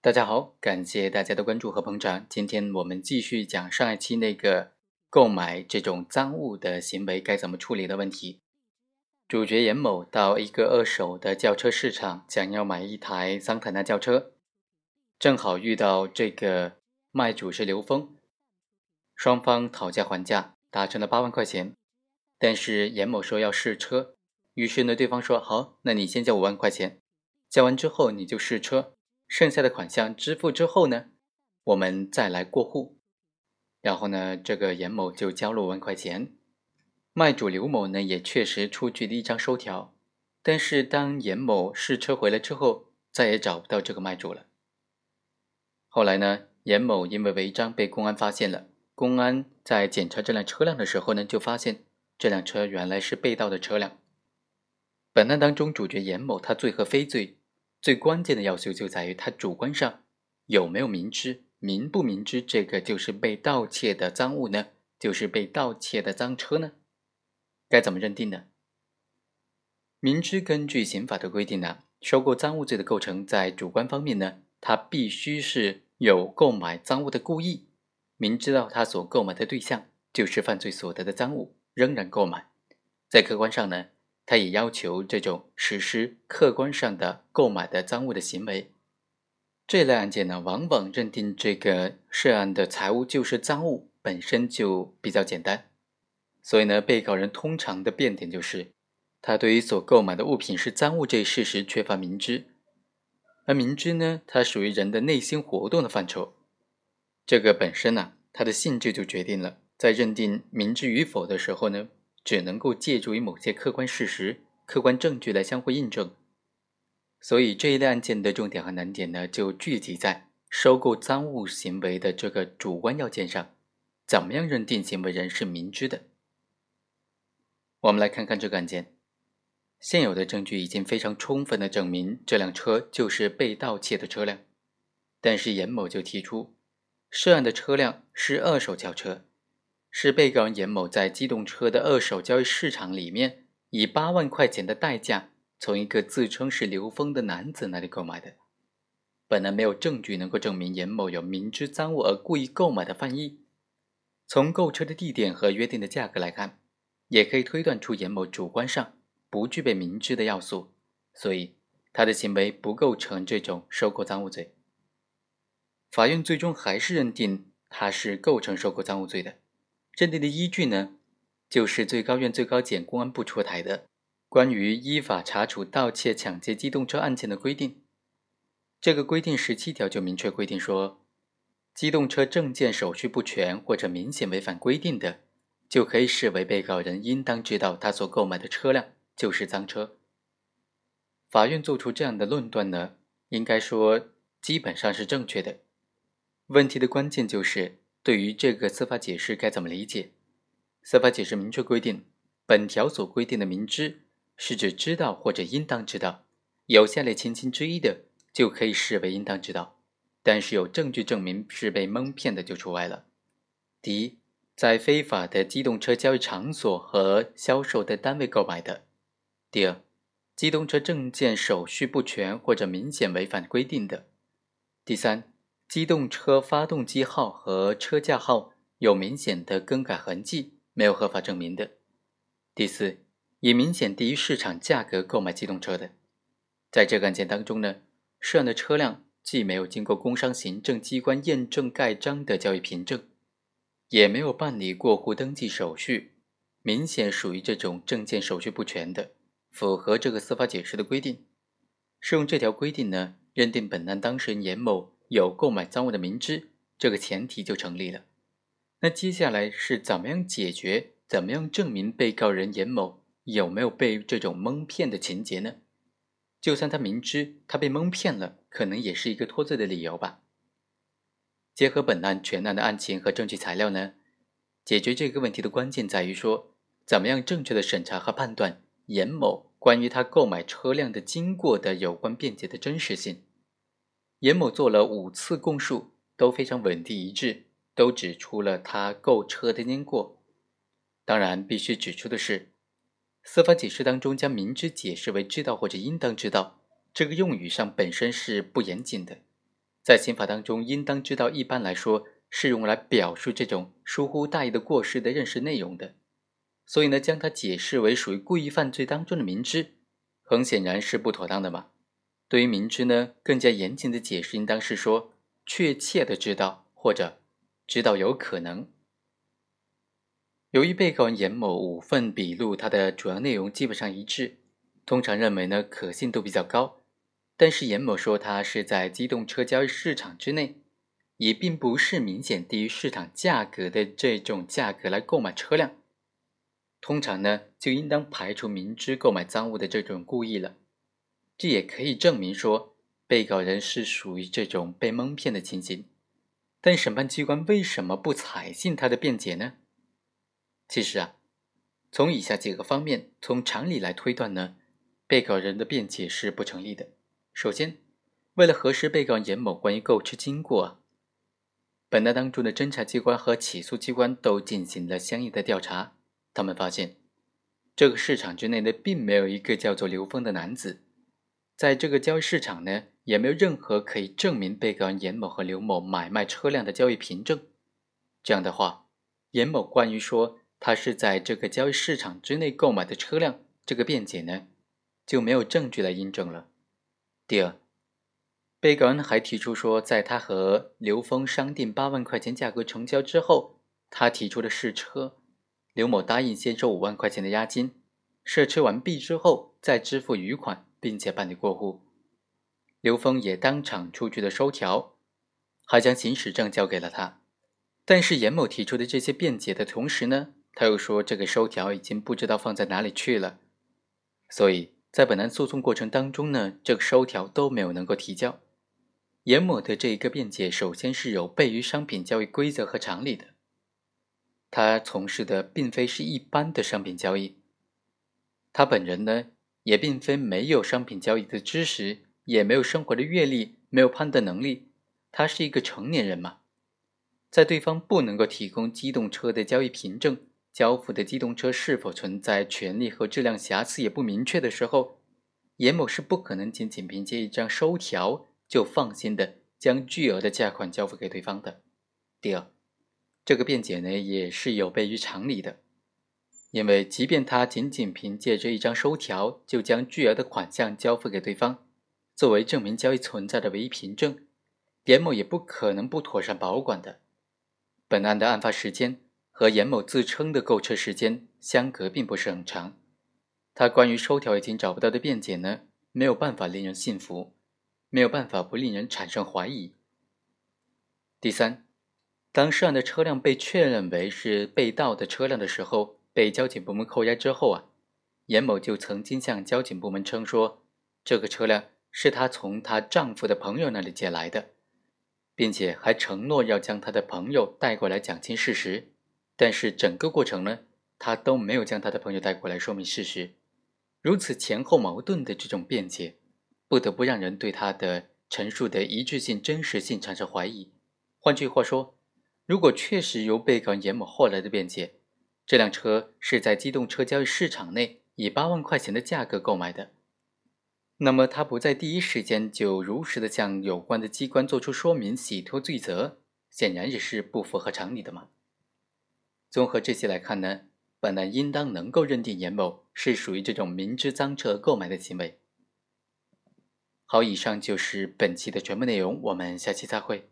大家好，感谢大家的关注和捧场。今天我们继续讲上一期那个购买这种赃物的行为该怎么处理的问题。主角严某到一个二手的轿车市场，想要买一台桑塔纳轿车，正好遇到这个卖主是刘峰，双方讨价还价，达成了八万块钱。但是严某说要试车，于是呢，对方说好，那你先交五万块钱，交完之后你就试车。剩下的款项支付之后呢，我们再来过户。然后呢，这个严某就交了五万块钱，卖主刘某呢也确实出具了一张收条。但是当严某试车回来之后，再也找不到这个卖主了。后来呢，严某因为违章被公安发现了。公安在检查这辆车辆的时候呢，就发现这辆车原来是被盗的车辆。本案当中，主角严某他罪和非罪。最关键的要素就在于他主观上有没有明知，明不明知这个就是被盗窃的赃物呢？就是被盗窃的赃车呢？该怎么认定呢？明知根据刑法的规定呢，收购赃物罪的构成在主观方面呢，他必须是有购买赃物的故意，明知道他所购买的对象就是犯罪所得的赃物，仍然购买，在客观上呢？他也要求这种实施客观上的购买的赃物的行为。这类案件呢，往往认定这个涉案的财物就是赃物本身就比较简单，所以呢，被告人通常的辩点就是他对于所购买的物品是赃物这一事实缺乏明知，而明知呢，它属于人的内心活动的范畴，这个本身呢，它的性质就决定了在认定明知与否的时候呢。只能够借助于某些客观事实、客观证据来相互印证，所以这一类案件的重点和难点呢，就聚集在收购赃物行为的这个主观要件上，怎么样认定行为人是明知的？我们来看看这个案件，现有的证据已经非常充分的证明这辆车就是被盗窃的车辆，但是严某就提出，涉案的车辆是二手轿车。是被告人严某在机动车的二手交易市场里面，以八万块钱的代价从一个自称是刘峰的男子那里购买的。本来没有证据能够证明严某有明知赃物而故意购买的犯意。从购车的地点和约定的价格来看，也可以推断出严某主观上不具备明知的要素，所以他的行为不构成这种收购赃物罪。法院最终还是认定他是构成收购赃物罪的。认定的依据呢，就是最高院、最高检、公安部出台的《关于依法查处盗窃、抢劫机动车案件的规定》。这个规定十七条就明确规定说，机动车证件手续不全或者明显违反规定的，就可以视为被告人应当知道他所购买的车辆就是赃车。法院做出这样的论断呢，应该说基本上是正确的。问题的关键就是。对于这个司法解释该怎么理解？司法解释明确规定，本条所规定的明知是指知道或者应当知道，有下列情形之一的，就可以视为应当知道，但是有证据证明是被蒙骗的就除外了。第一，在非法的机动车交易场所和销售的单位购买的；第二，机动车证件手续不全或者明显违反规定的；第三。机动车发动机号和车架号有明显的更改痕迹，没有合法证明的。第四，以明显低于市场价格购买机动车的，在这个案件当中呢，涉案的车辆既没有经过工商行政机关验证盖章的交易凭证，也没有办理过户登记手续，明显属于这种证件手续不全的，符合这个司法解释的规定。适用这条规定呢，认定本案当事人严某。有购买赃物的明知，这个前提就成立了。那接下来是怎么样解决、怎么样证明被告人严某有没有被这种蒙骗的情节呢？就算他明知他被蒙骗了，可能也是一个脱罪的理由吧。结合本案全案的案情和证据材料呢，解决这个问题的关键在于说，怎么样正确的审查和判断严某关于他购买车辆的经过的有关辩解的真实性。严某做了五次供述，都非常稳定一致，都指出了他购车的经过。当然，必须指出的是，司法解释当中将明知解释为知道或者应当知道，这个用语上本身是不严谨的。在刑法当中，应当知道，一般来说是用来表述这种疏忽大意的过失的认识内容的。所以呢，将它解释为属于故意犯罪当中的明知，很显然是不妥当的嘛。对于明知呢，更加严谨的解释应当是说，确切的知道或者知道有可能。由于被告人严某五份笔录，它的主要内容基本上一致，通常认为呢可信度比较高。但是严某说他是在机动车交易市场之内，也并不是明显低于市场价格的这种价格来购买车辆，通常呢就应当排除明知购买赃物的这种故意了。这也可以证明说被告人是属于这种被蒙骗的情形。但审判机关为什么不采信他的辩解呢？其实啊，从以下几个方面，从常理来推断呢，被告人的辩解是不成立的。首先，为了核实被告严某关于购车经过，本案当中的侦查机关和起诉机关都进行了相应的调查，他们发现，这个市场之内呢，并没有一个叫做刘峰的男子，在这个交易市场呢，也没有任何可以证明被告人严某和刘某买卖车辆的交易凭证。这样的话，严某关于说。他是在这个交易市场之内购买的车辆，这个辩解呢就没有证据来印证了。第二，被告人还提出说，在他和刘峰商定八万块钱价格成交之后，他提出的试车，刘某答应先收五万块钱的押金，试车完毕之后再支付余款，并且办理过户。刘峰也当场出具了收条，还将行驶证交给了他。但是严某提出的这些辩解的同时呢？他又说，这个收条已经不知道放在哪里去了，所以在本案诉讼过程当中呢，这个收条都没有能够提交。严某的这一个辩解，首先是有悖于商品交易规则和常理的。他从事的并非是一般的商品交易，他本人呢，也并非没有商品交易的知识，也没有生活的阅历，没有判断能力。他是一个成年人嘛，在对方不能够提供机动车的交易凭证。交付的机动车是否存在权利和质量瑕疵也不明确的时候，严某是不可能仅仅凭借一张收条就放心的将巨额的价款交付给对方的。第二，这个辩解呢也是有悖于常理的，因为即便他仅仅凭借这一张收条就将巨额的款项交付给对方，作为证明交易存在的唯一凭证，严某也不可能不妥善保管的。本案的案发时间。和严某自称的购车时间相隔并不是很长，他关于收条已经找不到的辩解呢，没有办法令人信服，没有办法不令人产生怀疑。第三，当涉案的车辆被确认为是被盗的车辆的时候，被交警部门扣押之后啊，严某就曾经向交警部门称说，这个车辆是她从她丈夫的朋友那里借来的，并且还承诺要将她的朋友带过来讲清事实。但是整个过程呢，他都没有将他的朋友带过来说明事实，如此前后矛盾的这种辩解，不得不让人对他的陈述的一致性、真实性产生怀疑。换句话说，如果确实由被告严某后来的辩解，这辆车是在机动车交易市场内以八万块钱的价格购买的，那么他不在第一时间就如实的向有关的机关做出说明，洗脱罪责，显然也是不符合常理的嘛。综合这些来看呢，本案应当能够认定严某是属于这种明知赃车购买的行为。好，以上就是本期的全部内容，我们下期再会。